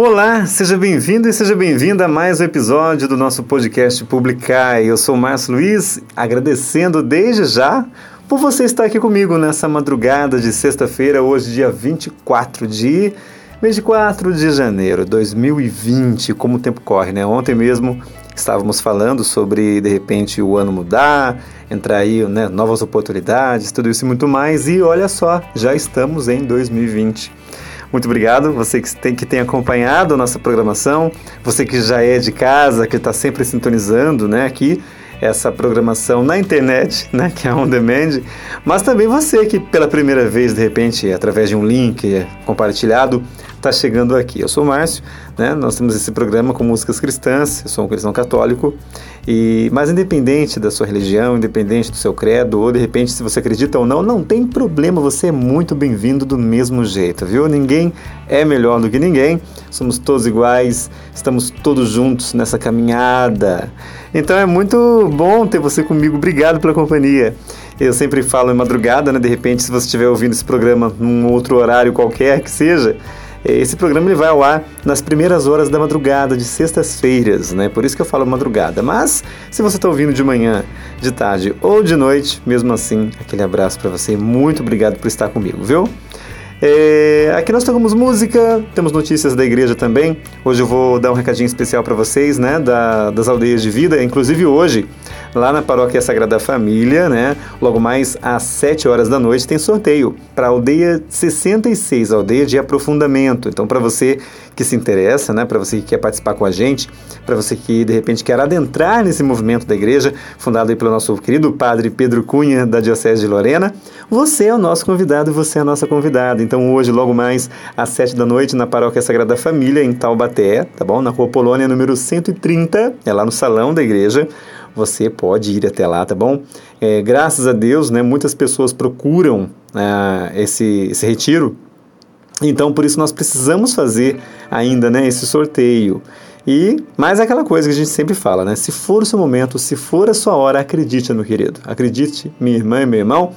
Olá, seja bem-vindo e seja bem-vinda a mais um episódio do nosso podcast Publicar. Eu sou o Márcio Luiz, agradecendo desde já por você estar aqui comigo nessa madrugada de sexta-feira, hoje, dia 24 de 24 de janeiro de 2020. Como o tempo corre, né? Ontem mesmo estávamos falando sobre de repente o ano mudar, entrar aí, né, novas oportunidades, tudo isso e muito mais. E olha só, já estamos em 2020. Muito obrigado, você que tem, que tem acompanhado a nossa programação, você que já é de casa, que está sempre sintonizando né, aqui essa programação na internet, né, que é on demand, mas também você que pela primeira vez, de repente, através de um link compartilhado, está chegando aqui. Eu sou o Márcio, né? Nós temos esse programa com músicas cristãs, eu sou um cristão católico, e mas independente da sua religião, independente do seu credo, ou de repente se você acredita ou não, não tem problema, você é muito bem-vindo do mesmo jeito, viu? Ninguém é melhor do que ninguém, somos todos iguais, estamos todos juntos nessa caminhada. Então é muito bom ter você comigo, obrigado pela companhia. Eu sempre falo em madrugada, né? De repente, se você estiver ouvindo esse programa num outro horário qualquer que seja, esse programa ele vai ao ar nas primeiras horas da madrugada, de sextas-feiras, né? Por isso que eu falo madrugada. Mas se você está ouvindo de manhã, de tarde ou de noite, mesmo assim, aquele abraço para você. Muito obrigado por estar comigo, viu? É, aqui nós tocamos música, temos notícias da igreja também. Hoje eu vou dar um recadinho especial para vocês, né, da, das aldeias de vida. Inclusive hoje, lá na Paróquia Sagrada Família, né, logo mais às 7 horas da noite, tem sorteio para a aldeia 66, aldeia de aprofundamento. Então, para você que se interessa, né, para você que quer participar com a gente, para você que de repente quer adentrar nesse movimento da igreja, fundado pelo nosso querido padre Pedro Cunha, da Diocese de Lorena, você é o nosso convidado e você é a nossa convidada. Então, hoje, logo mais às 7 da noite, na Paróquia Sagrada Família, em Taubaté, tá bom? Na Rua Polônia, número 130, é lá no salão da igreja você pode ir até lá, tá bom? É, graças a Deus, né, muitas pessoas procuram é, esse, esse retiro então, por isso nós precisamos fazer ainda, né, esse sorteio. E mais aquela coisa que a gente sempre fala, né? Se for o seu momento, se for a sua hora, acredite, meu querido. Acredite, minha irmã e meu irmão,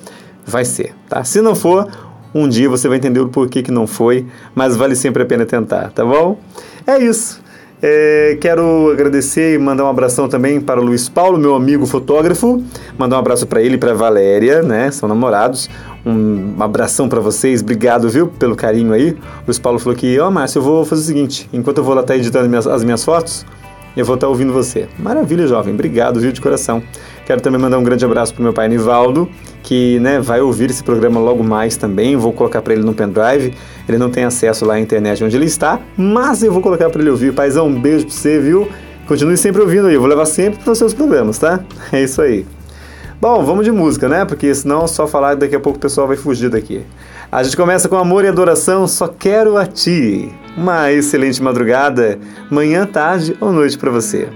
vai ser, tá? Se não for, um dia você vai entender o porquê que não foi, mas vale sempre a pena tentar, tá bom? É isso. É, quero agradecer e mandar um abração também para o Luiz Paulo, meu amigo fotógrafo. Mandar um abraço para ele e para Valéria, né? São namorados. Um abração para vocês, obrigado, viu, pelo carinho aí. O Luiz Paulo falou que, ó, oh, Márcio, eu vou fazer o seguinte: enquanto eu vou lá estar tá editando as minhas, as minhas fotos, eu vou estar tá ouvindo você. Maravilha, jovem, obrigado, viu, de coração. Quero também mandar um grande abraço para meu pai Nivaldo, que né, vai ouvir esse programa logo mais também. Vou colocar para ele no pendrive. Ele não tem acesso lá à internet onde ele está, mas eu vou colocar para ele ouvir. Paizão, um beijo para você, viu? Continue sempre ouvindo aí. Eu vou levar sempre para os seus programas, tá? É isso aí. Bom, vamos de música, né? Porque senão só falar daqui a pouco o pessoal vai fugir daqui. A gente começa com amor e adoração, só quero a ti. Uma excelente madrugada, manhã, tarde ou noite para você.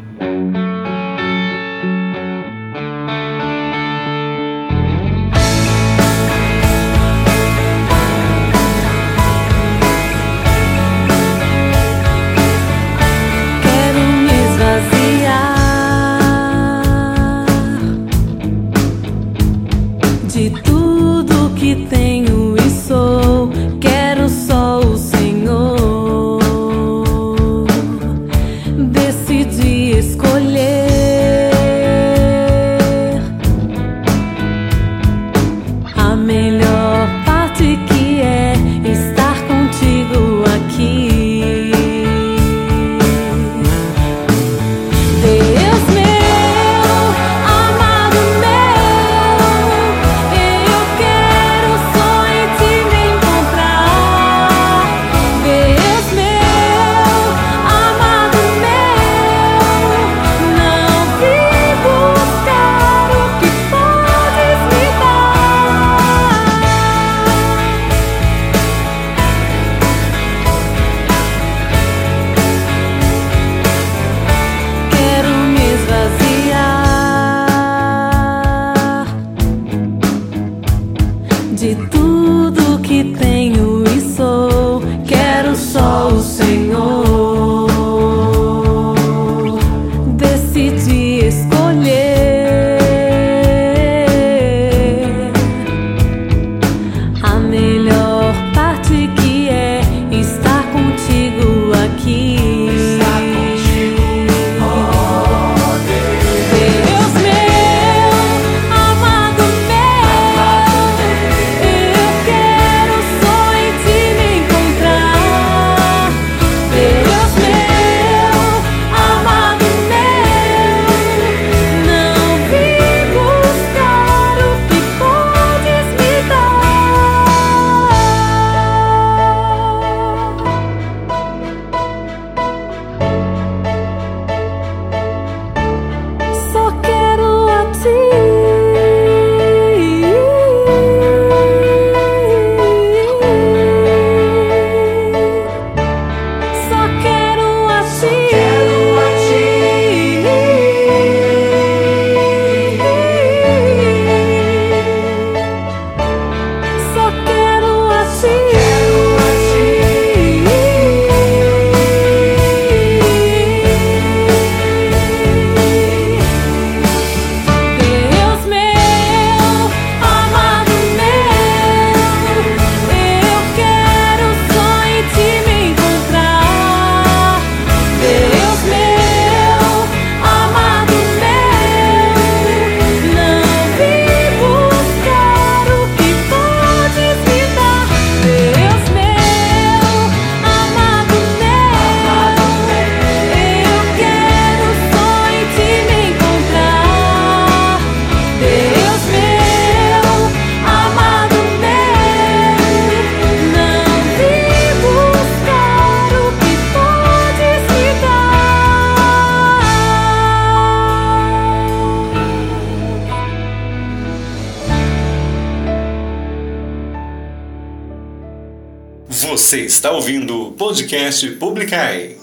Você está ouvindo o podcast Publicai.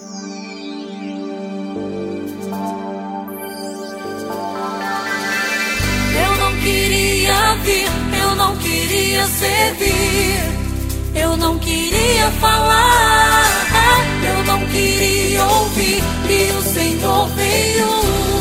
Eu não queria vir, eu não queria servir, eu não queria falar, eu não queria ouvir, e o Senhor veio.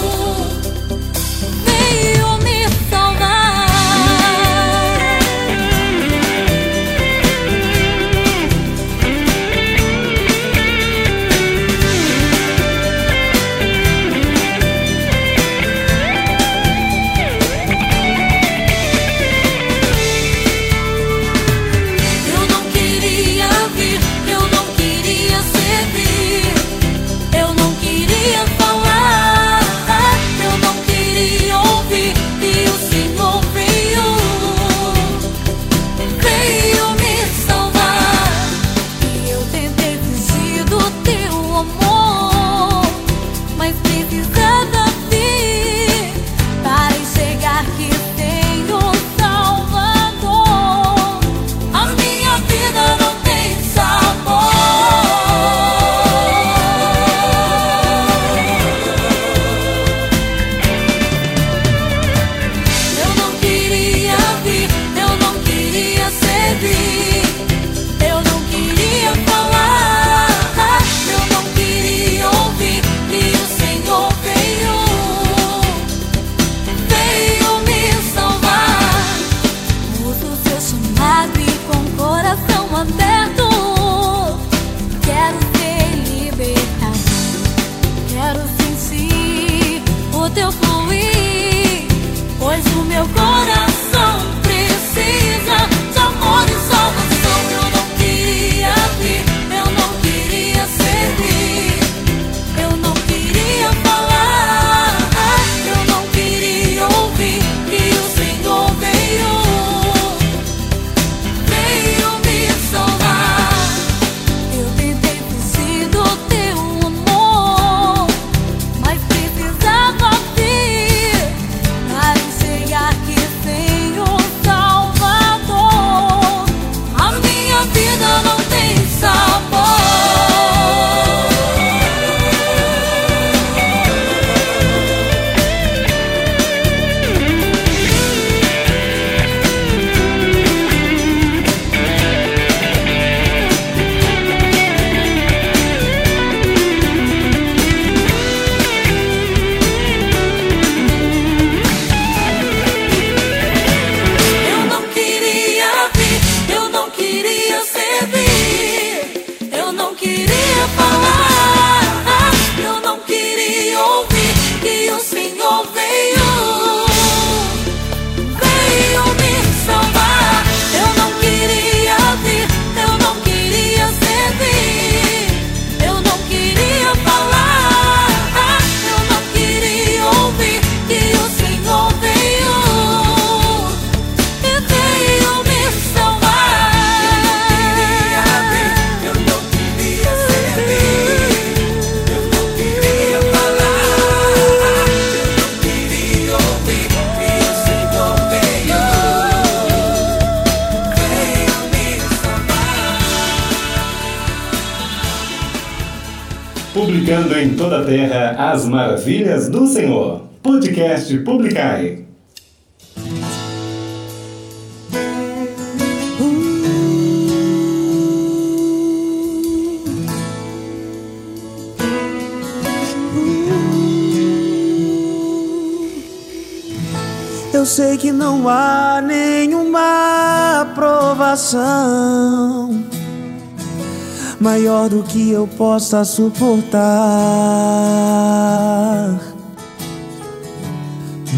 Eu possa suportar.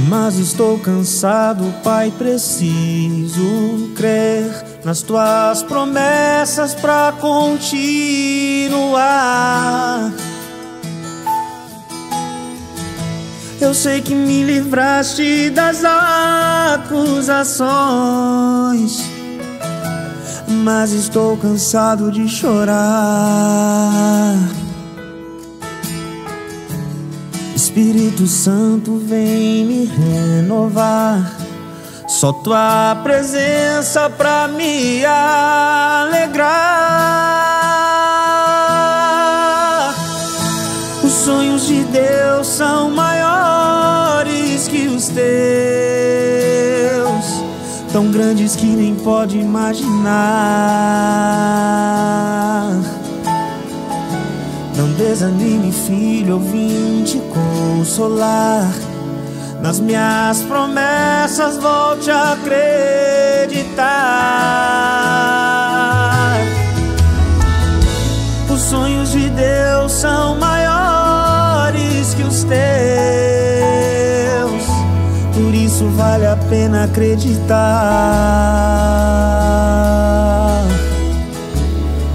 Mas estou cansado, Pai, preciso crer nas tuas promessas para continuar. Eu sei que me livraste das acusações mas estou cansado de chorar. Espírito Santo, vem me renovar. Só tua presença pra me alegrar. Os sonhos de Deus são maiores que os teus, tão grandes que nem pode imaginar. Não desanime, filho, eu vim te consolar. Nas minhas promessas, volte a acreditar. Os sonhos de Deus são maiores que os teus, por isso vale a pena acreditar.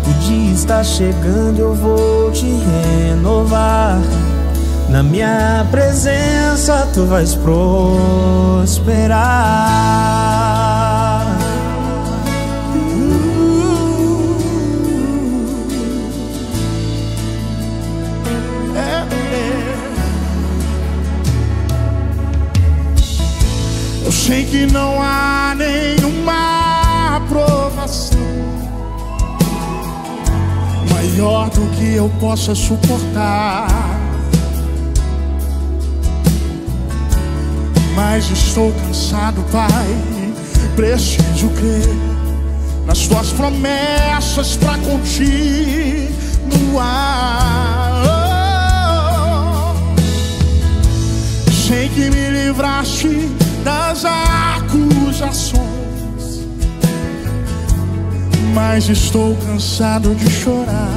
O dia está chegando, eu vou te renovar. Na minha presença tu vais prosperar. Sei que não há nenhuma aprovação maior do que eu possa suportar. Mas estou cansado, Pai. Preciso crer nas tuas promessas para continuar. Sei que me livraste das acusações, mas estou cansado de chorar.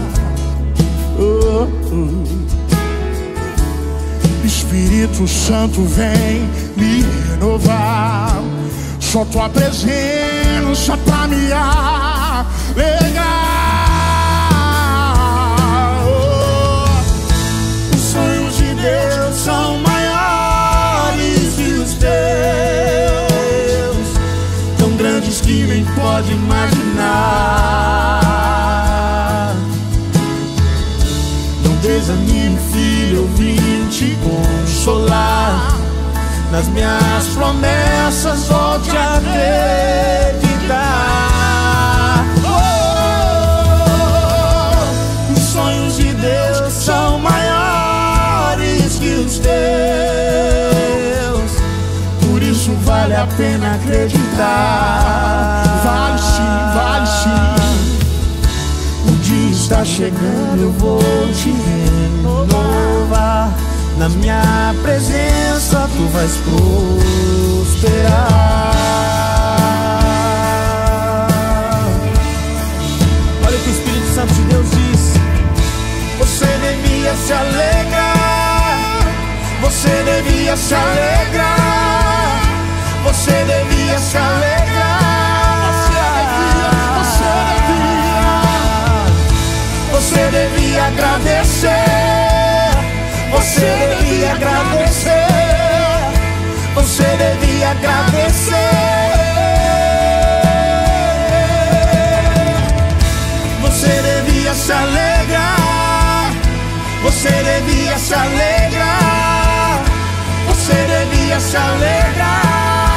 Oh, oh. Espírito Santo vem me renovar. Só tua presença pra me alegrar. Nas minhas promessas, volte a acreditar. Oh, os sonhos de Deus são maiores que os teus. Por isso vale a pena acreditar. Vale sim, vale sim. O dia está chegando, eu vou te renovar. Na minha presença tu vais prosperar. Olha o que o Espírito Santo de Deus diz. Você devia se alegrar. Você devia se alegrar. Você devia se alegrar. Você devia, você devia. Você devia agradecer. Você devia agradecer. Você devia agradecer. Você devia se alegrar. Você devia se alegrar. Você devia se alegrar.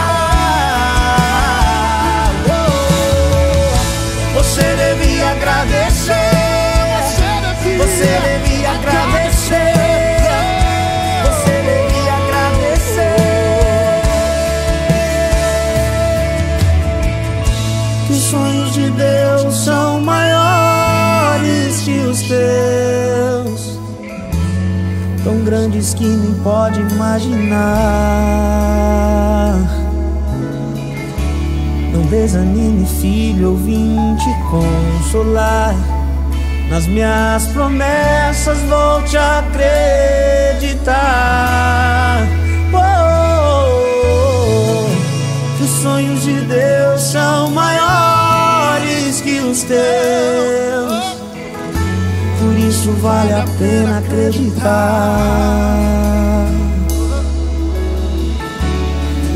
Que nem pode imaginar. Não desanime, filho, eu vim te consolar. Nas minhas promessas volte a acreditar. Oh, que os sonhos de Deus são maiores que os teus. Isso vale a pena acreditar.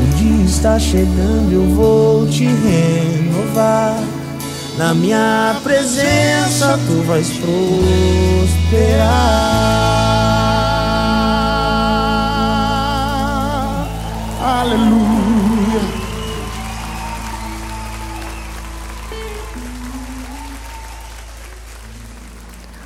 O dia está chegando, eu vou te renovar. Na minha presença tu vais prosperar. Aleluia.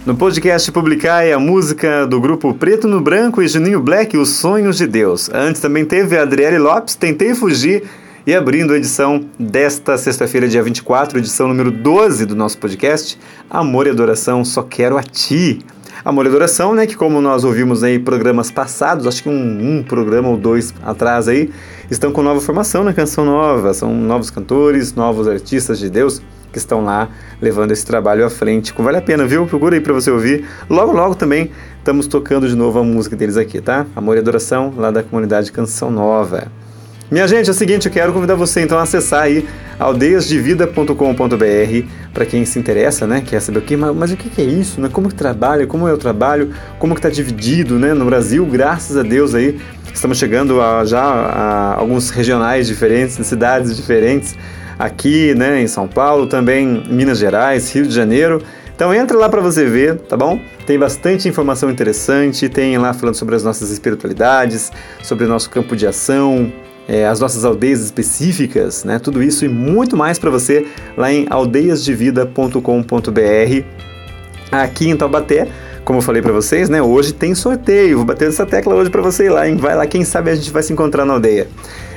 No podcast Publicai, a música do grupo Preto no Branco e Juninho Black, Os Sonhos de Deus. Antes também teve a Adriele Lopes, Tentei Fugir. E abrindo a edição desta sexta-feira, dia 24, edição número 12 do nosso podcast, Amor e Adoração, Só Quero a Ti. Amor e Adoração, né, que como nós ouvimos aí programas passados, acho que um, um programa ou dois atrás aí, estão com nova formação na Canção Nova. São novos cantores, novos artistas de Deus que estão lá levando esse trabalho à frente. Vale a pena, viu? Procura aí para você ouvir. Logo, logo também estamos tocando de novo a música deles aqui, tá? Amor e Adoração, lá da comunidade Canção Nova. Minha gente, é o seguinte, eu quero convidar você então a acessar aí aldeiasdevida.com.br para quem se interessa, né? Quer saber o que, mas, mas o que é isso, né? Como que trabalha, como é o trabalho, como que está dividido, né? No Brasil, graças a Deus aí, estamos chegando a, já a alguns regionais diferentes, cidades diferentes aqui, né, em São Paulo, também Minas Gerais, Rio de Janeiro. Então entra lá para você ver, tá bom? Tem bastante informação interessante, tem lá falando sobre as nossas espiritualidades, sobre o nosso campo de ação, é, as nossas aldeias específicas, né? Tudo isso e muito mais para você lá em aldeiasdevida.com.br. Aqui em Taubaté, como eu falei para vocês, né? Hoje tem sorteio. Vou bater essa tecla hoje para você ir lá, hein? Vai lá, quem sabe a gente vai se encontrar na aldeia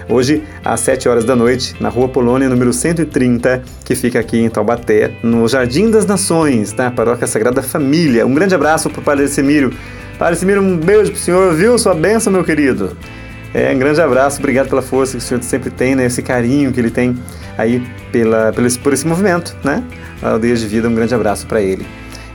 hoje às 7 horas da noite, na Rua Polônia, número 130, que fica aqui em Taubaté, no Jardim das Nações, tá? Paróquia Sagrada Família. Um grande abraço para o Padre Semírio. Padre Semírio, um beijo pro senhor, viu? Sua benção, meu querido. É, um grande abraço, obrigado pela força que o senhor sempre tem, né? Esse carinho que ele tem aí pela, por esse movimento, né? A Aldeia de Vida, um grande abraço para ele.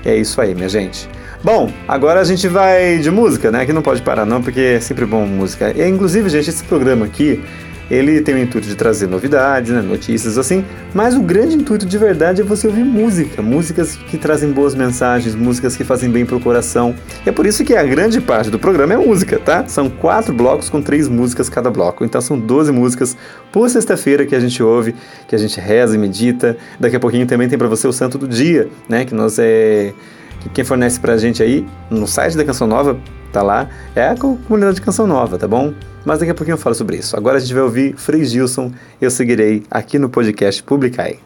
É isso aí, minha gente. Bom, agora a gente vai de música, né? Que não pode parar não, porque é sempre bom música. E, inclusive, gente, esse programa aqui, ele tem o intuito de trazer novidades, né, notícias assim, mas o grande intuito de verdade é você ouvir música, músicas que trazem boas mensagens, músicas que fazem bem pro coração. E é por isso que a grande parte do programa é música, tá? São quatro blocos com três músicas cada bloco, então são 12 músicas por sexta-feira que a gente ouve, que a gente reza e medita. Daqui a pouquinho também tem para você o Santo do Dia, né? Que nós é que quem fornece pra gente aí no site da Canção Nova, tá lá, é a comunidade de Canção Nova, tá bom? Mas daqui a pouquinho eu falo sobre isso. Agora a gente vai ouvir Frei Gilson, eu seguirei aqui no podcast Publicai.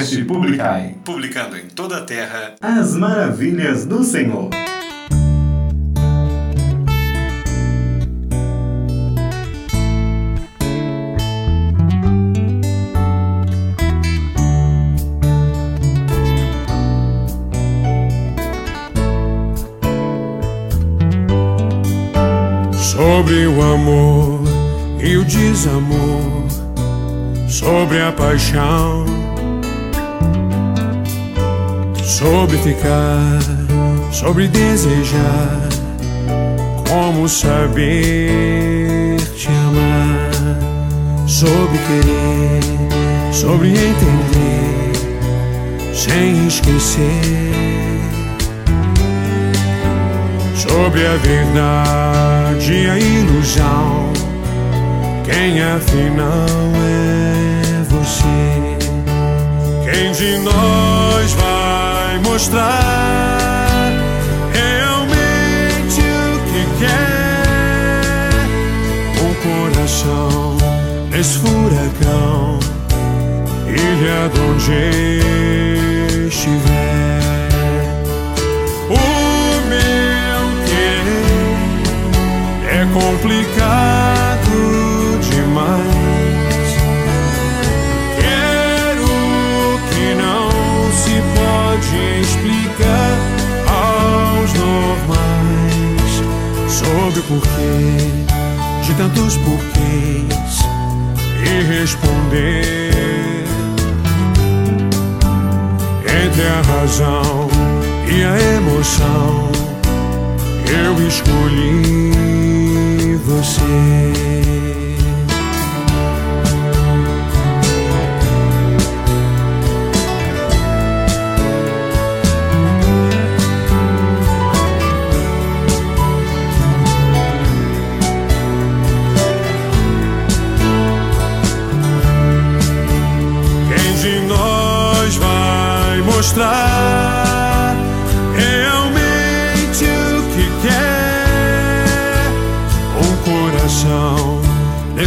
Podcast Publicai. Publicando em toda a terra as maravilhas do Senhor. Sobre o amor e o desamor, sobre a paixão, sobre ficar, sobre desejar, como saber te amar, sobre querer, sobre entender, sem esquecer sobre a verdade e a ilusão. Quem afinal é você? Quem de nós vai mostrar realmente o que quer? O coração nesse furacão, ilha de onde estiver. O meu querer é complicado sobre o porquê de tantos porquês e responder entre a razão e a emoção, eu escolhi você.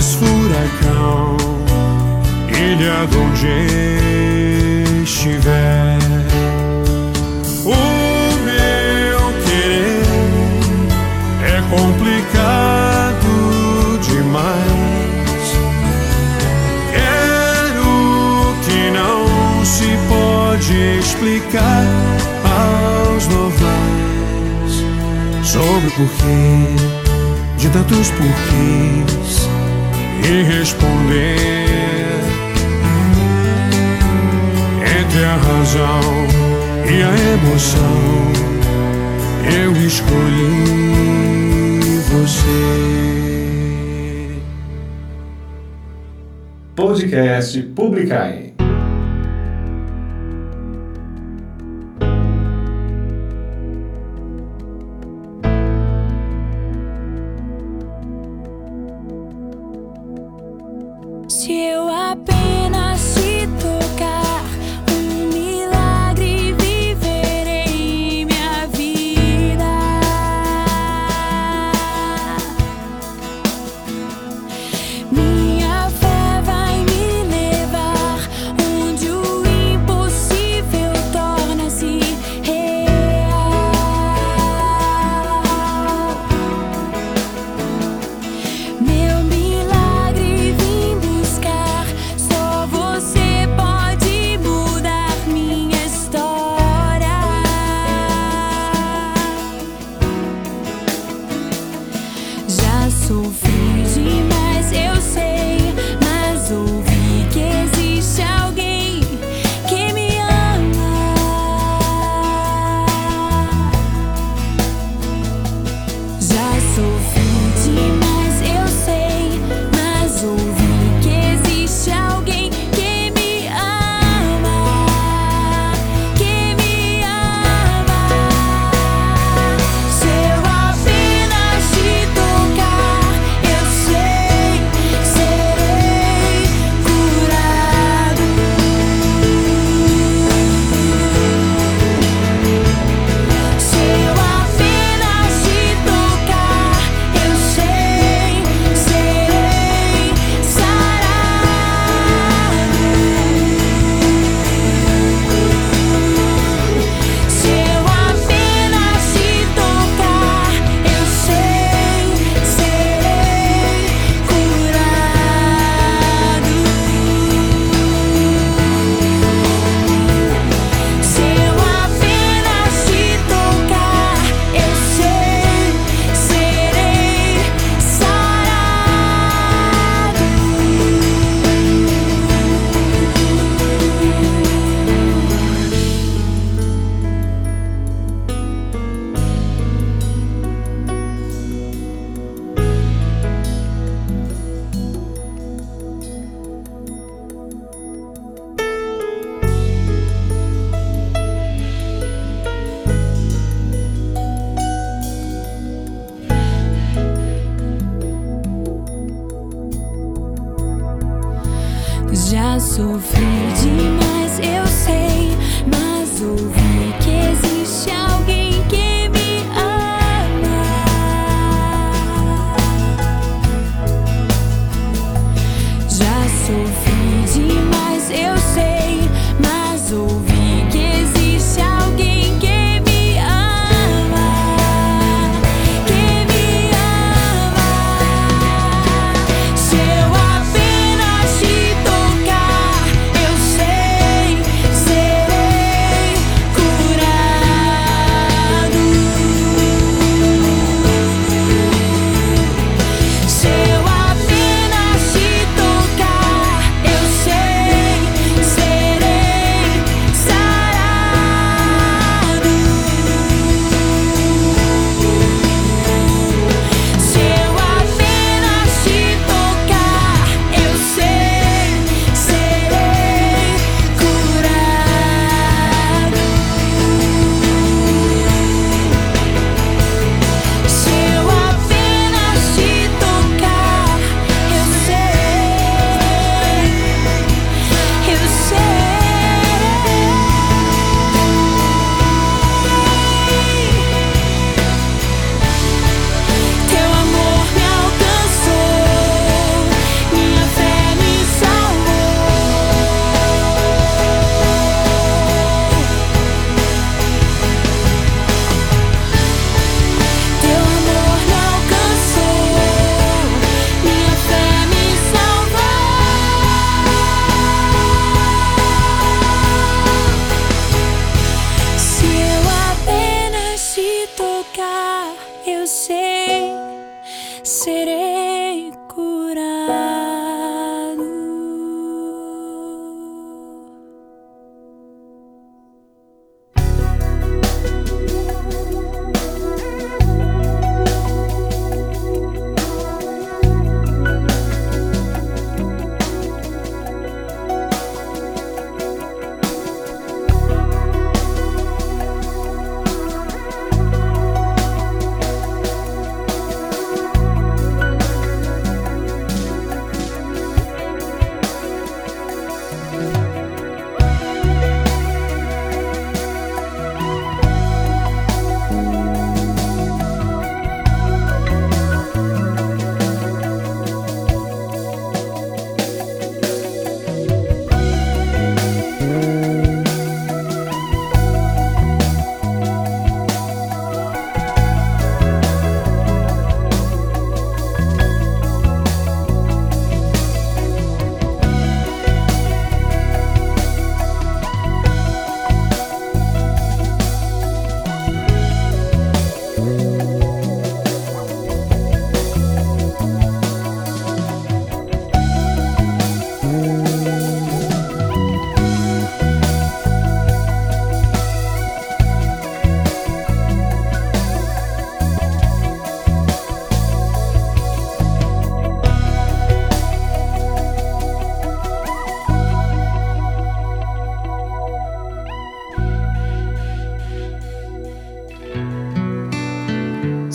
Nesse furacão, ilha de onde estiver. O meu querer é complicado demais. Quero que não se pode explicar aos normais sobre o porquê de tantos porquês e responder entre a razão e a emoção. Eu escolhi você. Podcast Publicai.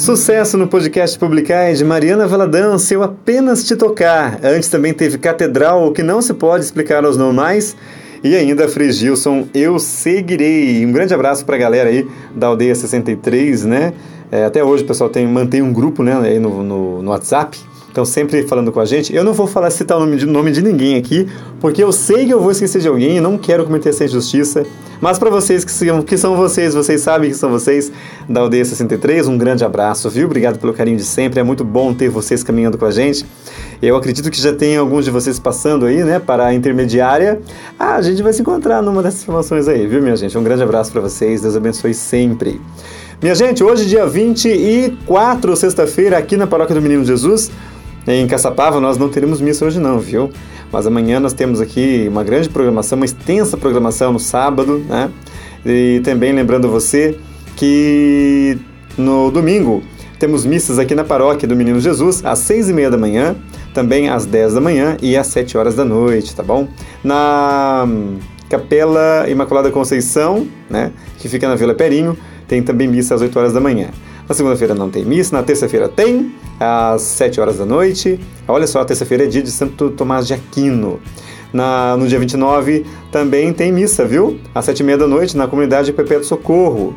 Sucesso no podcast Publicar de Mariana Valadão, Se Eu Apenas Te Tocar. Antes também teve Catedral, o que não se pode explicar aos normais. E ainda Frigilson, Eu Seguirei. Um grande abraço para a galera aí da Aldeia 63, né? É, até hoje o pessoal tem, mantém um grupo né, aí no, no, no WhatsApp. Estão sempre falando com a gente. Eu não vou falar citar o nome de, nome de ninguém aqui, porque eu sei que eu vou esquecer de alguém e não quero cometer essa injustiça. Mas para vocês que são, que são vocês, vocês sabem que são vocês da Aldeia 63, um grande abraço, viu? Obrigado pelo carinho de sempre. É muito bom ter vocês caminhando com a gente. Eu acredito que já tem alguns de vocês passando aí, né, para a intermediária. Ah, a gente vai se encontrar numa dessas formações aí, viu, minha gente? Um grande abraço para vocês. Deus abençoe sempre. Minha gente, hoje, dia 24, sexta-feira, aqui na Paróquia do Menino Jesus, em Caçapava, nós não teremos missa hoje não, viu? Mas amanhã nós temos aqui uma grande programação, uma extensa programação no sábado, né? E também lembrando você que no domingo temos missas aqui na paróquia do Menino Jesus às seis e meia da manhã, também às dez da manhã e às sete horas da noite, tá bom? Na Capela Imaculada Conceição, né? Que fica na Vila Perinho, tem também missa às 8 horas da manhã. Na segunda-feira não tem missa, na terça-feira tem, às 7 horas da noite. Olha só, terça-feira é dia de Santo Tomás de Aquino. Na, no dia 29 também tem missa, viu? Às sete e meia da noite na comunidade Perpétuo Socorro.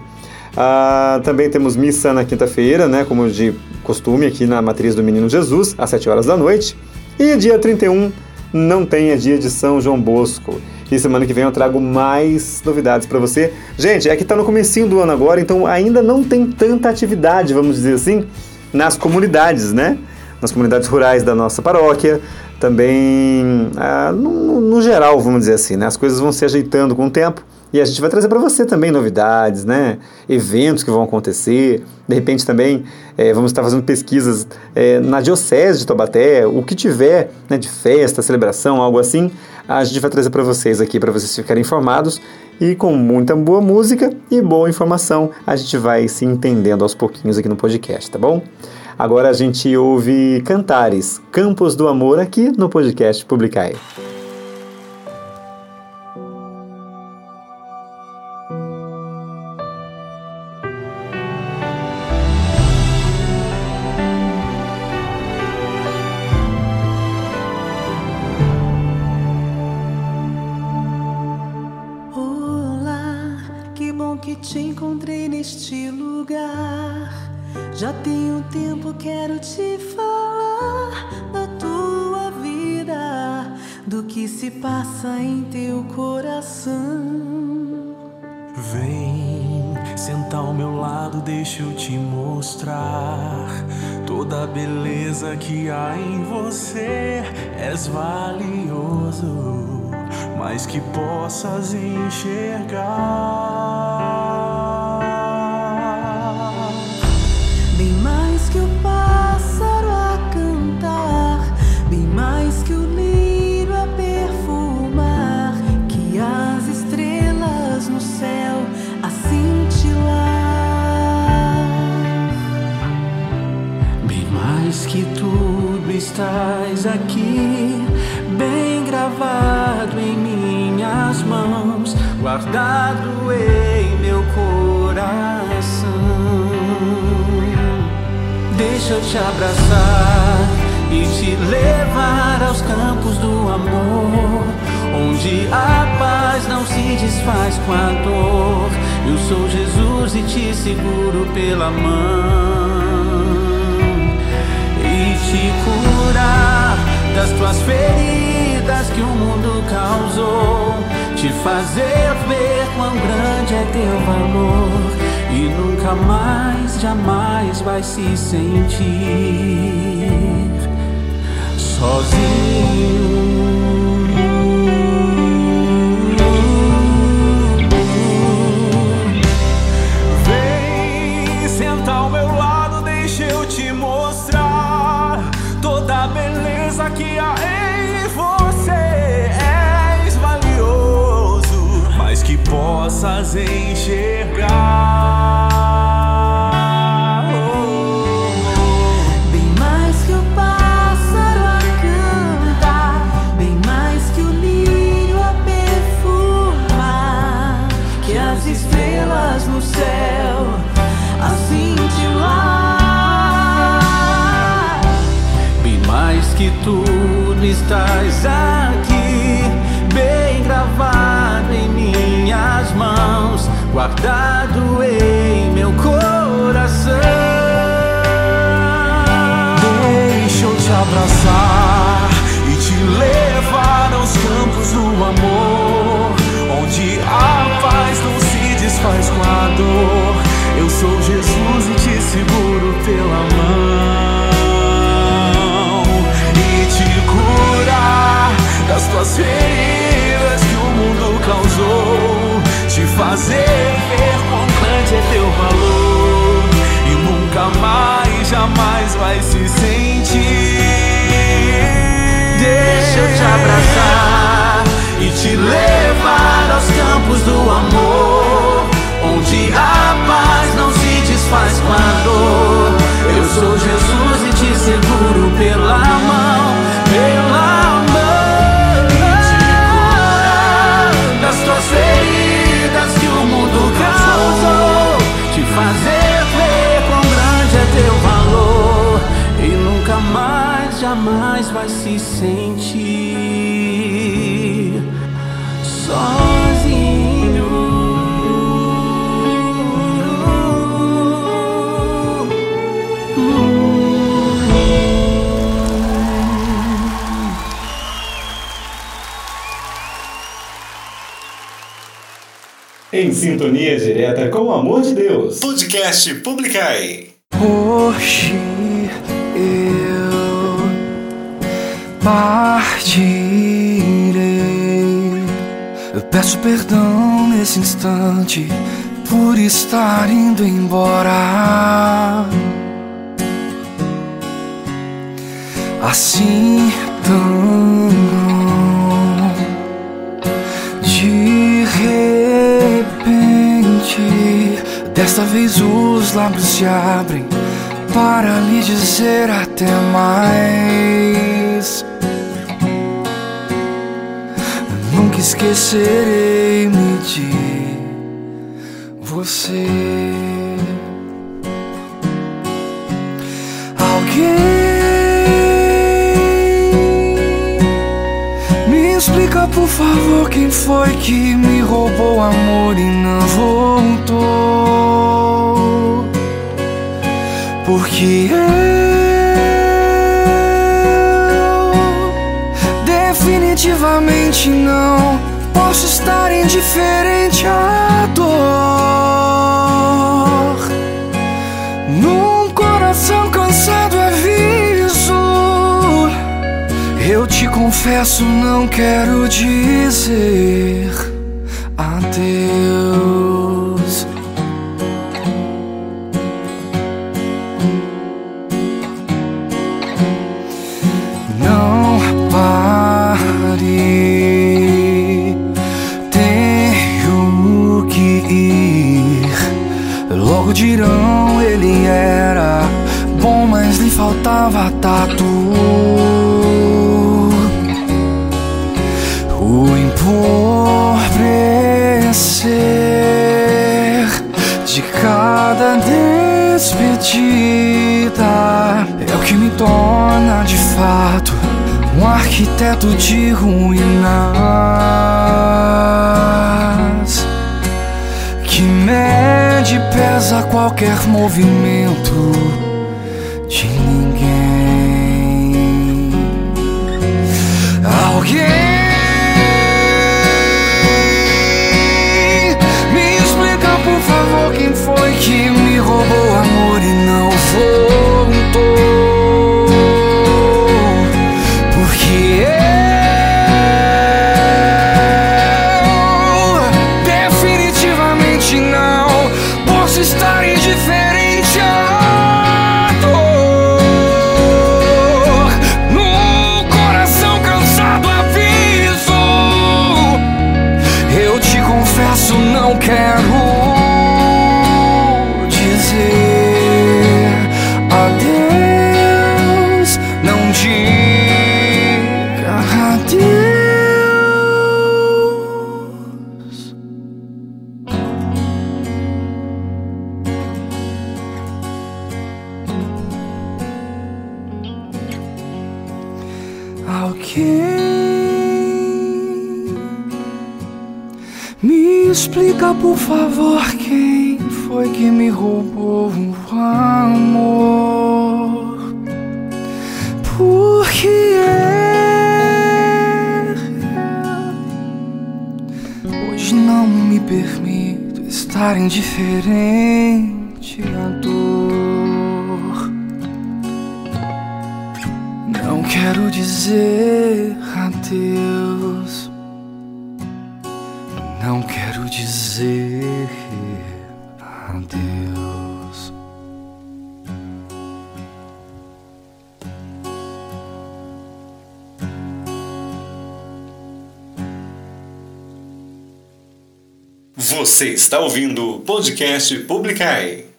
Ah, também temos missa na quinta-feira, né, como de costume, aqui na Matriz do Menino Jesus, às 7 horas da noite. E dia 31 não tem, é dia de São João Bosco. E semana que vem eu trago mais novidades para você. Gente, é que está no comecinho do ano agora, então ainda não tem tanta atividade, vamos dizer assim, nas comunidades, né? Nas comunidades rurais da nossa paróquia, também ah, no, no geral, vamos dizer assim, né? As coisas vão se ajeitando com o tempo. E a gente vai trazer para você também novidades, né? Eventos que vão acontecer. De repente também é, vamos estar fazendo pesquisas é, na Diocese de Taubaté, o que tiver né, de festa, celebração, algo assim, a gente vai trazer para vocês aqui, para vocês ficarem informados. E com muita boa música e boa informação, a gente vai se entendendo aos pouquinhos aqui no podcast, tá bom? Agora a gente ouve Cantares, Campos do Amor, aqui no podcast Publicai. És valioso, mas que possas enxergar. Guardado em meu coração. Deixa eu te abraçar e te levar aos campos do amor, onde a paz não se desfaz com a dor. Eu sou Jesus e te seguro pela mão te curar das tuas feridas que o mundo causou, te fazer ver quão grande é teu valor e nunca mais, jamais vai se sentir sozinho. possas enxergar. Bem mais que o pássaro a cantar, bem mais que o lírio a perfumar, que as estrelas no céu a cintilar. Bem mais que tudo estás aqui, guardado em meu coração. Deixa eu te abraçar e te levar aos campos do amor, onde a paz não se desfaz com a dor. Eu sou Jesus e te seguro pela mão e te curar das tuas feridas que o mundo causou fazer ver quão grande é teu valor e nunca mais, jamais vai se sentir. Deixa eu te abraçar e te levar aos campos do amor, onde a paz não se desfaz com a dor. Sintonia direta com o amor de Deus. Podcast Publicai. Hoje eu partirei. Eu peço perdão nesse instante por estar indo embora. Assim tão desta vez os lábios se abrem para lhe dizer até mais. Nunca esquecerei-me de você. Favor, quem foi que me roubou amor e não voltou? Porque eu definitivamente não posso estar indiferente à dor. Confesso, não quero dizer adeus. Não pare, tenho que ir. Logo dirão ele era bom, mas lhe faltava arquiteto de ruínas que mede pesa qualquer movimento por favor, quem foi que me roubou o amor? Porque eu hoje não me permito estar indiferente à dor. Não quero dizer Não quero dizer adeus. Você está ouvindo o podcast Publicai.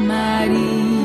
Maria,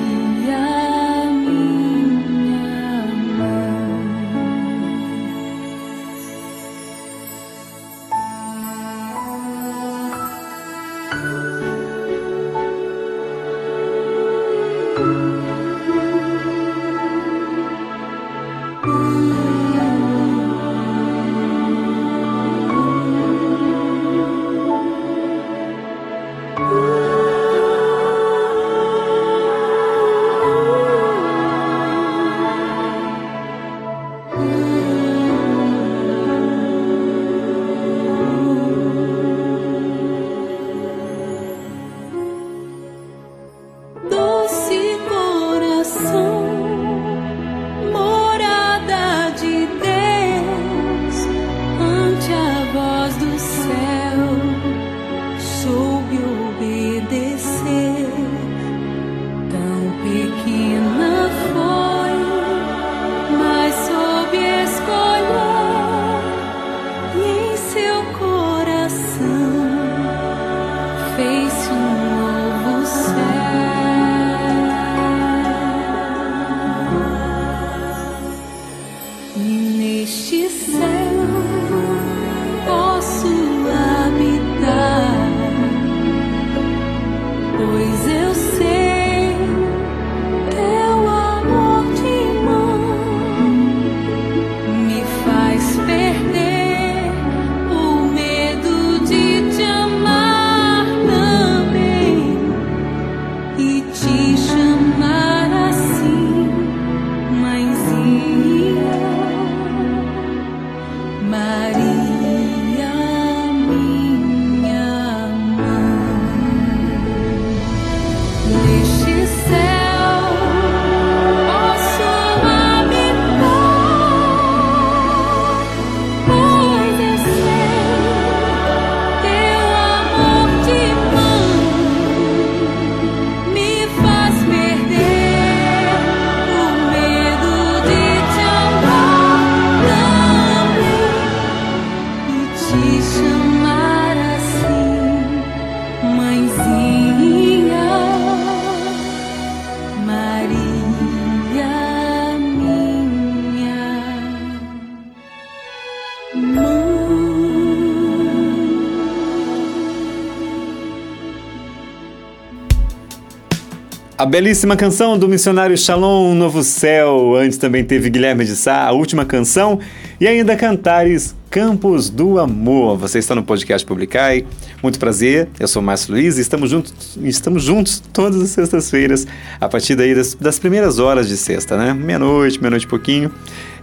A belíssima canção do missionário Shalom, Novo Céu. Antes também teve Guilherme de Sá, a última canção. E ainda Cantares, Campos do Amor. Você está no podcast Publicai. Muito prazer, eu sou Márcio Luiz e estamos juntos, estamos juntos todas as sextas-feiras, a partir daí das, das primeiras horas de sexta, né? Meia-noite, meia-noite e pouquinho.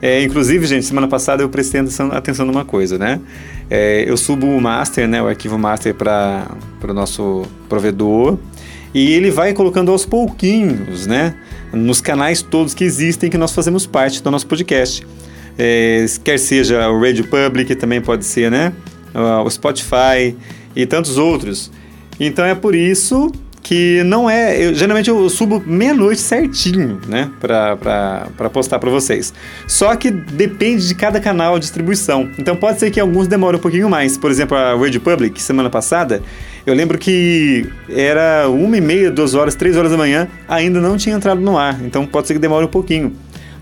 É, inclusive, gente, semana passada eu prestei atenção, atenção numa coisa, né? É, eu subo o master, né, o arquivo master para o nosso provedor e ele vai colocando aos pouquinhos, né? Nos canais todos que existem que nós fazemos parte do nosso podcast. É, quer seja o Radio Public, também pode ser, né? O Spotify e tantos outros. Então é por isso que não é. Eu, geralmente eu subo meia-noite certinho, né? Pra, pra, pra postar pra vocês. Só que depende de cada canal de distribuição. Então pode ser que alguns demorem um pouquinho mais. Por exemplo, a Radio Public, semana passada, Eu lembro que era uma e meia, duas horas, três horas da manhã, ainda não tinha entrado no ar, então pode ser que demore um pouquinho.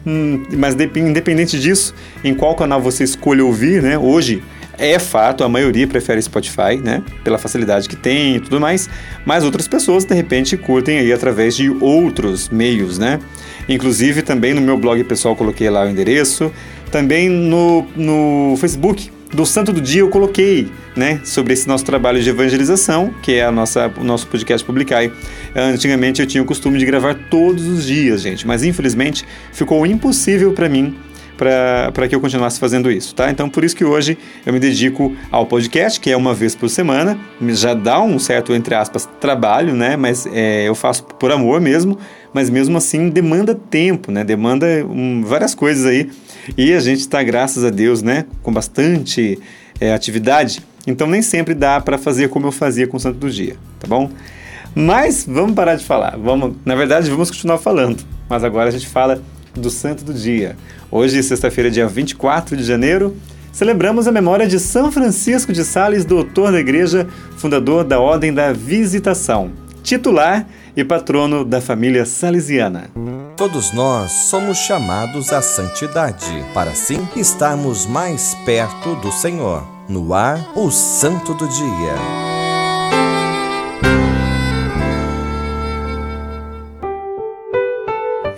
Hum, mas independente disso, em qual canal você escolhe ouvir, né? Hoje é fato, a maioria prefere Spotify, né? Pela facilidade que tem e tudo mais. Mas outras pessoas, de repente, curtem aí através de outros meios, né? Inclusive, também no meu blog pessoal coloquei lá o endereço. Também no, no Facebook do Santo do Dia eu coloquei, né, sobre esse nosso trabalho de evangelização, que é a nossa, o nosso podcast Publicai. Antigamente eu tinha o costume de gravar todos os dias, gente, mas infelizmente ficou impossível para mim para que eu continuasse fazendo isso, tá? Então, por isso que hoje eu me dedico ao podcast, que é uma vez por semana, já dá um certo, entre aspas, trabalho, né? Mas é, eu faço por amor mesmo, mas mesmo assim demanda tempo, né? Demanda um, várias coisas aí. E a gente está, graças a Deus, né? Com bastante é, atividade, então nem sempre dá para fazer como eu fazia com o Santo do Dia, tá bom? Mas vamos parar de falar. Vamos, na verdade, vamos continuar falando. Mas agora a gente fala do Santo do Dia. Hoje, sexta-feira, dia 24 de janeiro, celebramos a memória de São Francisco de Sales, doutor da Igreja, fundador da Ordem da Visitação, titular e patrono da família salesiana. Todos nós somos chamados à santidade, para assim estarmos mais perto do Senhor. No ar, o Santo do Dia.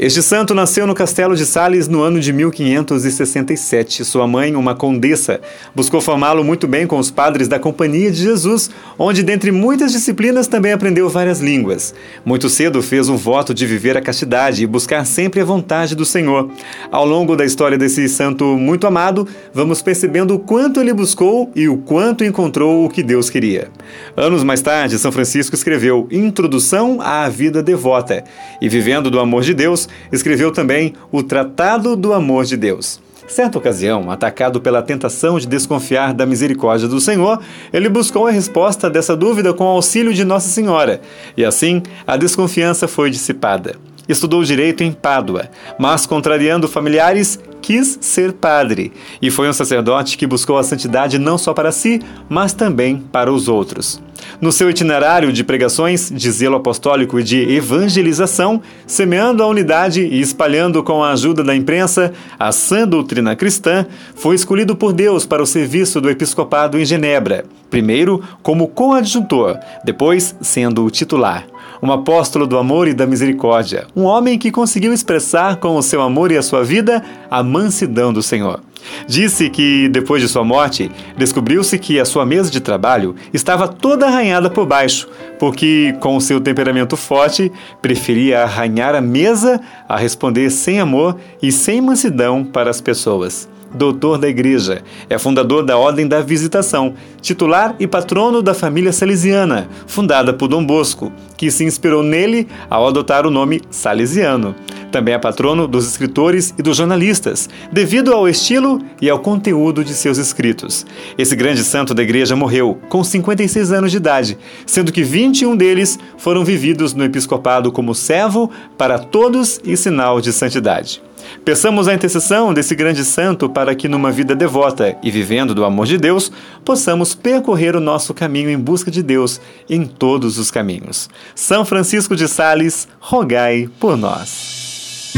Este santo nasceu no castelo de Sales no ano de 1567. Sua mãe, uma condessa, buscou formá-lo muito bem com os padres da Companhia de Jesus, onde, dentre muitas disciplinas, também aprendeu várias línguas. Muito cedo fez um voto de viver a castidade e buscar sempre a vontade do Senhor. Ao longo da história desse santo muito amado, vamos percebendo o quanto ele buscou e o quanto encontrou o que Deus queria. Anos mais tarde, São Francisco escreveu Introdução à Vida Devota e, vivendo do amor de Deus, escreveu também o Tratado do Amor de Deus. Certa ocasião, atacado pela tentação de desconfiar da misericórdia do Senhor, ele buscou a resposta dessa dúvida com o auxílio de Nossa Senhora, e assim a desconfiança foi dissipada. Estudou direito em Pádua, mas, contrariando familiares, quis ser padre e foi um sacerdote que buscou a santidade não só para si, mas também para os outros. No seu itinerário de pregações, de zelo apostólico e de evangelização, semeando a unidade e espalhando com a ajuda da imprensa a sã doutrina cristã, foi escolhido por Deus para o serviço do episcopado em Genebra, primeiro como coadjutor, depois sendo o titular um apóstolo do amor e da misericórdia, um homem que conseguiu expressar com o seu amor e a sua vida a mansidão do Senhor. Disse que, depois de sua morte, descobriu-se que a sua mesa de trabalho estava toda arranhada por baixo, porque, com seu temperamento forte, preferia arranhar a mesa a responder sem amor e sem mansidão para as pessoas doutor da Igreja. É fundador da Ordem da Visitação, titular e patrono da família salesiana, fundada por Dom Bosco, que se inspirou nele ao adotar o nome salesiano. Também é patrono dos escritores e dos jornalistas, devido ao estilo e ao conteúdo de seus escritos. Esse grande santo da igreja morreu com 56 anos de idade, sendo que 21 deles foram vividos no episcopado como servo para todos e sinal de santidade. Peçamos a intercessão desse grande santo para que, numa vida devota e vivendo do amor de Deus, possamos percorrer o nosso caminho em busca de Deus em todos os caminhos. São Francisco de Sales, rogai por nós.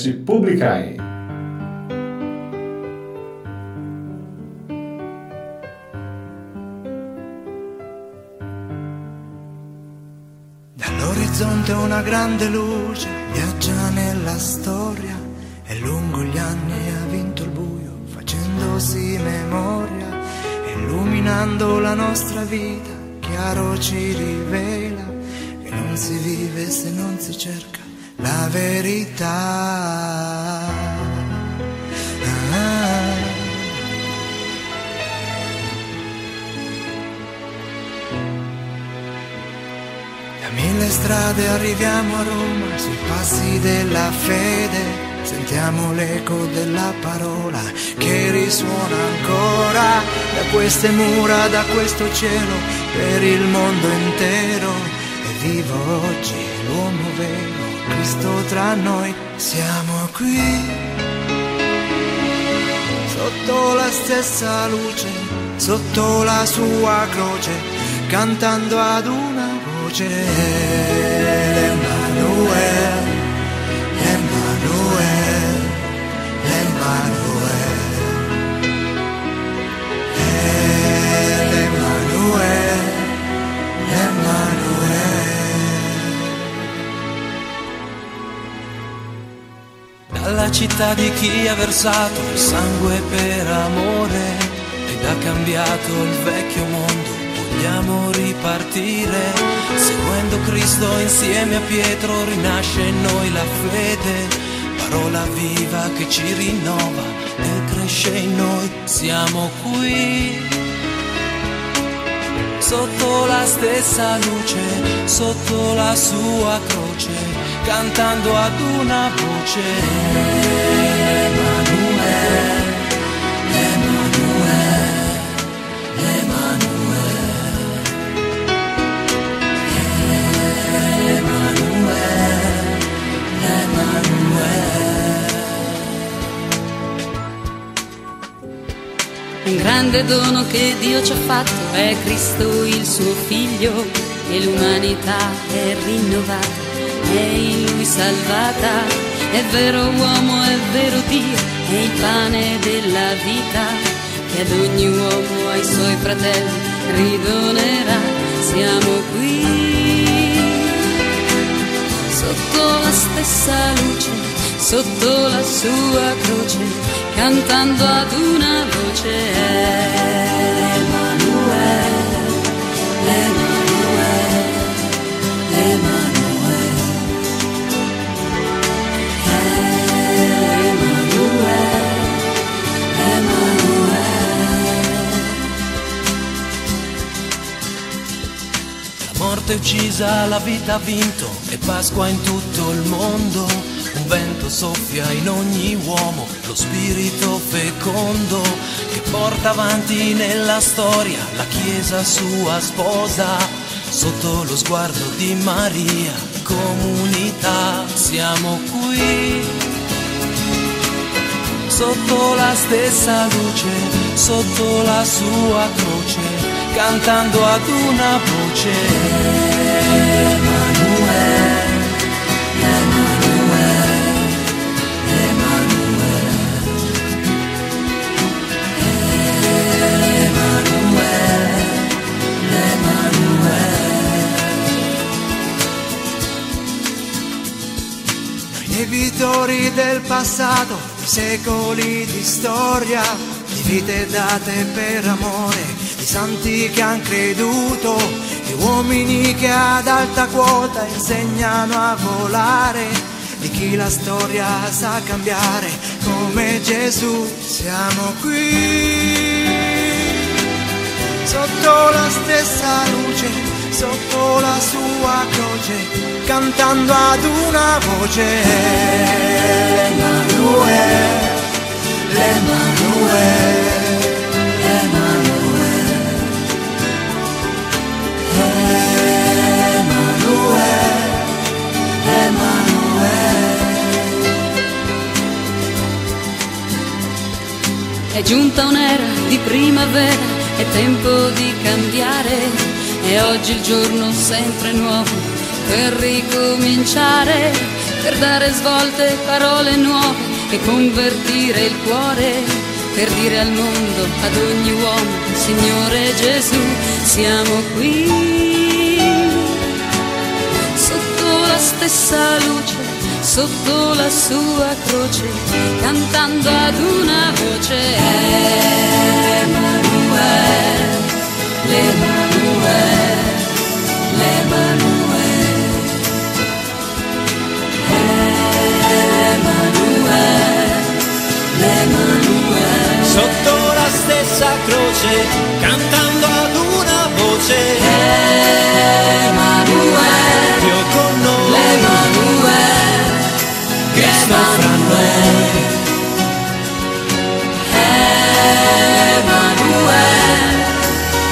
Podcast Publicai. Dall'orizzonte una grande luce viaggia nella storia e lungo gli anni ha vinto il buio facendosi memoria, illuminando la nostra vita, chiaro ci rivela che non si vive se non si cerca la verità. Ah. Da mille strade arriviamo a Roma, sui passi della fede, sentiamo l'eco della parola che risuona ancora da queste mura, da questo cielo, per il mondo intero. E vivo oggi l'uomo vero, Cristo tra noi, siamo qui. Sotto la stessa luce, sotto la sua croce, cantando ad una voce. Città di chi ha versato il sangue per amore ed ha cambiato il vecchio mondo, vogliamo ripartire. Seguendo Cristo insieme a Pietro rinasce in noi la fede, parola viva che ci rinnova e cresce in noi. Siamo qui. Sotto la stessa luce, sotto la sua croce, cantando ad una voce. Emanuele, Emanuele, Emanuele, Emanuele, Emanuele. Un grande dono che Dio ci ha fatto è Cristo il suo figlio e l'umanità è rinnovata è in lui salvata. È vero uomo, è vero Dio, è il pane della vita che ad ogni uomo, ai suoi fratelli, ridonerà. Siamo qui sotto la stessa luce, sotto la sua croce, cantando ad una voce. Emanuele, morte è uccisa, la vita ha vinto e Pasqua in tutto il mondo. Un vento soffia in ogni uomo, lo spirito fecondo che porta avanti nella storia la Chiesa sua sposa. Sotto lo sguardo di Maria, comunità, siamo qui. Sotto la stessa luce, sotto la sua croce, cantando ad una voce. Emanuele, Emanuele, Emanuele, Emanuele, Emanuele. Noi debitori del passato, secoli di storia, di vite date per amore, santi che han creduto, di uomini che ad alta quota insegnano a volare, di chi la storia sa cambiare, come Gesù siamo qui sotto la stessa luce, sotto la sua croce, cantando ad una voce. Emanuele, Emanuele, È giunta un'era di primavera, è tempo di cambiare, è oggi il giorno sempre nuovo per ricominciare, per dare svolte, parole nuove e convertire il cuore, per dire al mondo, ad ogni uomo, Signore Gesù, siamo qui. Sotto la stessa luce, sotto la sua croce, cantando ad una voce. Emanuele, l'Emanuele, l'Emanuele. Emanuele, l'Emanuele. Sotto la stessa croce, cantando ad una voce. Emanuele, Cristo fra noi.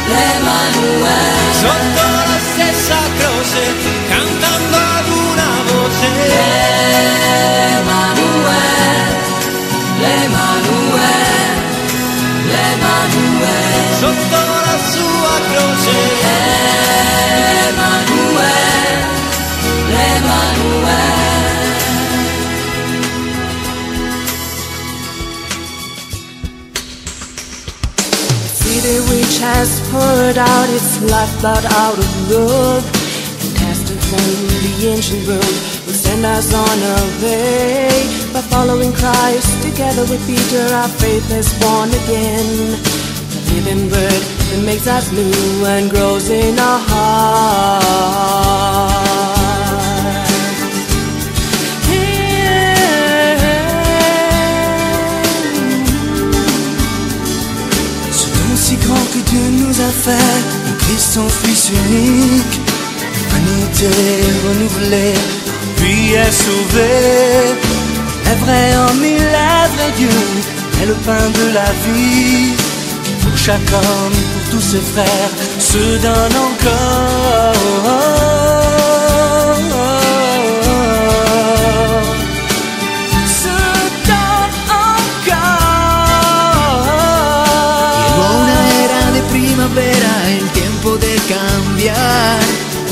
l'Emanuele. Sotto la stessa croce, cantando ad una voce. Sotto la sua croce, City which has poured out its lifeblood out of love and it from the ancient road will send us on our way. By following Christ together with Peter our faith is born again. The living word that makes us new and grows in our hearts nous Christ son Fils unique, humanité renouvelée, puis est sauvée. Est vrai en mille, est Dieu, est le pain de la vie. Pour chaque homme, pour tous ses frères, se donne encore.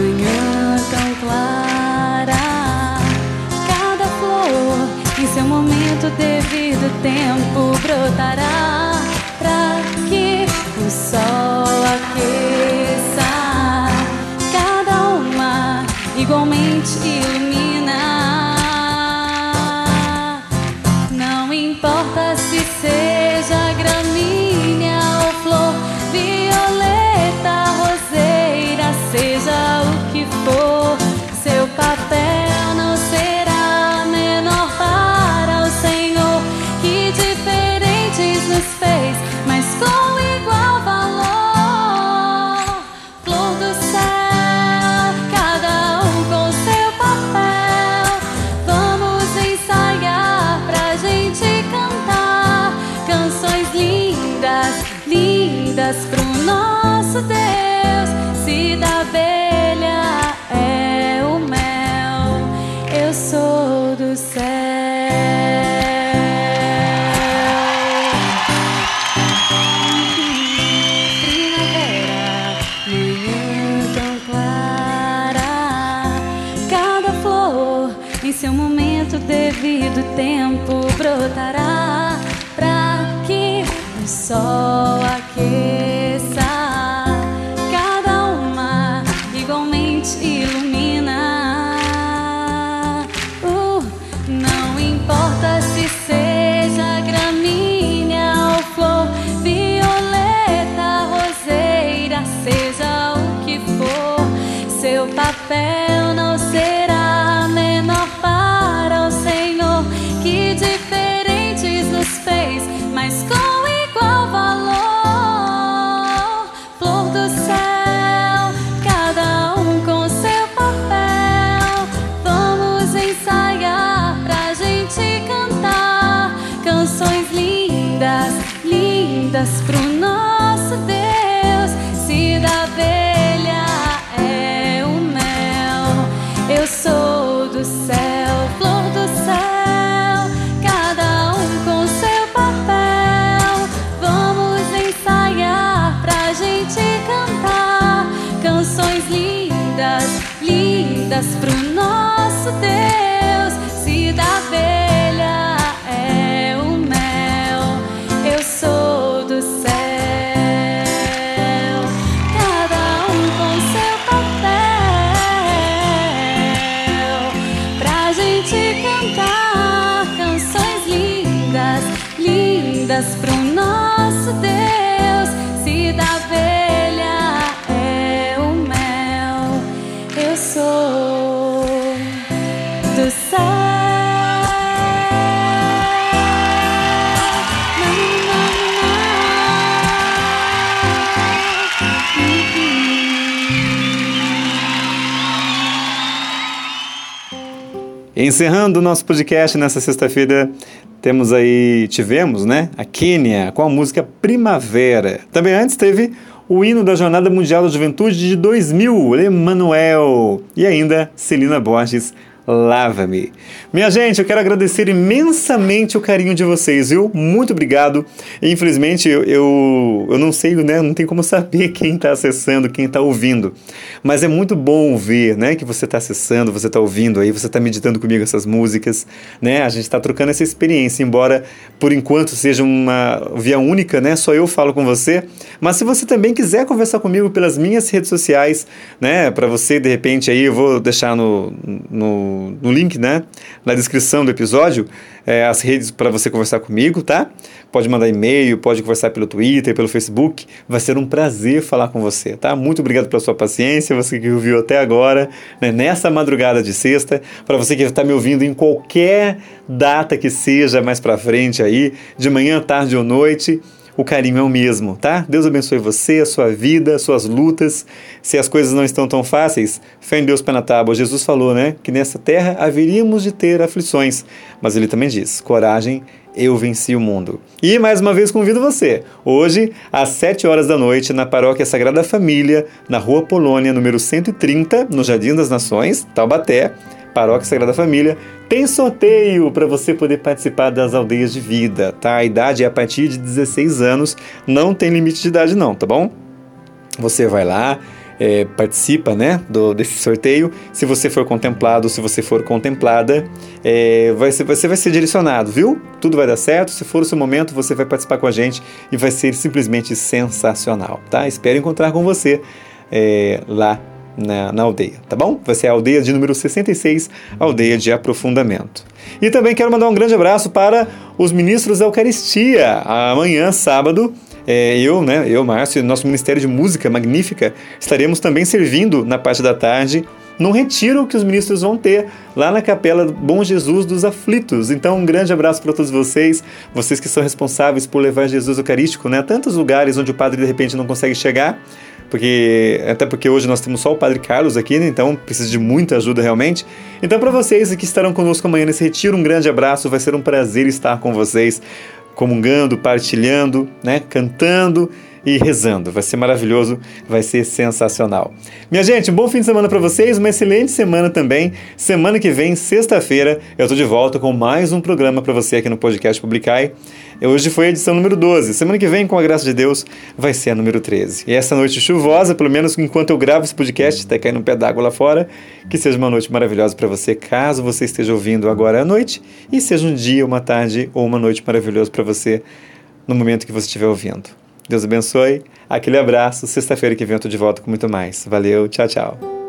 manhã tão clara. Cada flor em seu momento devido tempo brotará. pro nosso Deus. Encerrando o nosso podcast nessa sexta-feira, temos aí, tivemos, né, a Quênia com a música Primavera. Também antes teve o hino da Jornada Mundial da Juventude de 2000, Emanuel. E ainda Celina Borges, Lava-me. Minha gente, eu quero agradecer imensamente o carinho de vocês, viu? Muito obrigado. Infelizmente, eu, eu, eu não sei, né? Não tem como saber quem está acessando, quem está ouvindo. Mas é muito bom ver, né? Que você está acessando, você está ouvindo aí, você está meditando comigo essas músicas, né? A gente está trocando essa experiência, embora por enquanto seja uma via única, né? Só eu falo com você. Mas se você também quiser conversar comigo pelas minhas redes sociais, né? Para você, de repente, aí eu vou deixar no, no no, link, né? Na descrição do episódio, é, as redes para você conversar comigo, tá? Pode mandar e-mail, pode conversar pelo Twitter, pelo Facebook. Vai ser um prazer falar com você, tá? Muito obrigado pela sua paciência, você que ouviu até agora, né? nessa madrugada de sexta. Para você que está me ouvindo em qualquer data que seja mais para frente aí, de manhã, tarde ou noite o carinho é o mesmo, tá? Deus abençoe você, a sua vida, as suas lutas. Se as coisas não estão tão fáceis, fé em Deus pé na tábua. Jesus falou, né, que nessa terra haveríamos de ter aflições, mas ele também diz: coragem, eu venci o mundo. E mais uma vez convido você, hoje, às 7 horas da noite, na Paróquia Sagrada Família, na Rua Polônia, número 130, no Jardim das Nações, Taubaté Paróquia Sagrada Família, tem sorteio para você poder participar das aldeias de vida, tá? A idade é a partir de 16 anos, não tem limite de idade não, tá bom? Você vai lá, é, participa né, do, desse sorteio. Se você for contemplado, se você for contemplada, é, vai ser, você vai ser direcionado, viu? Tudo vai dar certo. Se for o seu momento, você vai participar com a gente e vai ser simplesmente sensacional, tá? Espero encontrar com você é, lá na, na, aldeia, tá bom? Vai ser a aldeia de número 66, aldeia de aprofundamento. E também quero mandar um grande abraço para os ministros da Eucaristia. Amanhã, sábado, é, eu, né, eu, Márcio, e nosso Ministério de Música Magnífica, estaremos também servindo na parte da tarde num retiro que os ministros vão ter lá na Capela Bom Jesus dos Aflitos. Então, um grande abraço para todos vocês, vocês que são responsáveis por levar Jesus Eucarístico né, a tantos lugares onde o padre de repente não consegue chegar porque até porque hoje nós temos só o Padre Carlos aqui, né? então precisa de muita ajuda realmente. Então para vocês que estarão conosco amanhã nesse retiro, um grande abraço, vai ser um prazer estar com vocês, comungando, partilhando, né, cantando e rezando. Vai ser maravilhoso, vai ser sensacional. Minha gente, um bom fim de semana para vocês, uma excelente semana também. Semana que vem, sexta-feira, eu tô de volta com mais um programa para você aqui no podcast Publicai. Hoje foi a edição número 12. Semana que vem, com a graça de Deus, vai ser a número 13. E essa noite chuvosa, pelo menos enquanto eu gravo esse podcast, está caindo um pé d'água lá fora, que seja uma noite maravilhosa para você, caso você esteja ouvindo agora à noite, e seja um dia, uma tarde ou uma noite maravilhosa para você no momento que você estiver ouvindo. Deus abençoe. Aquele abraço. Sexta-feira que vem eu tô de volta com muito mais. Valeu, tchau, tchau.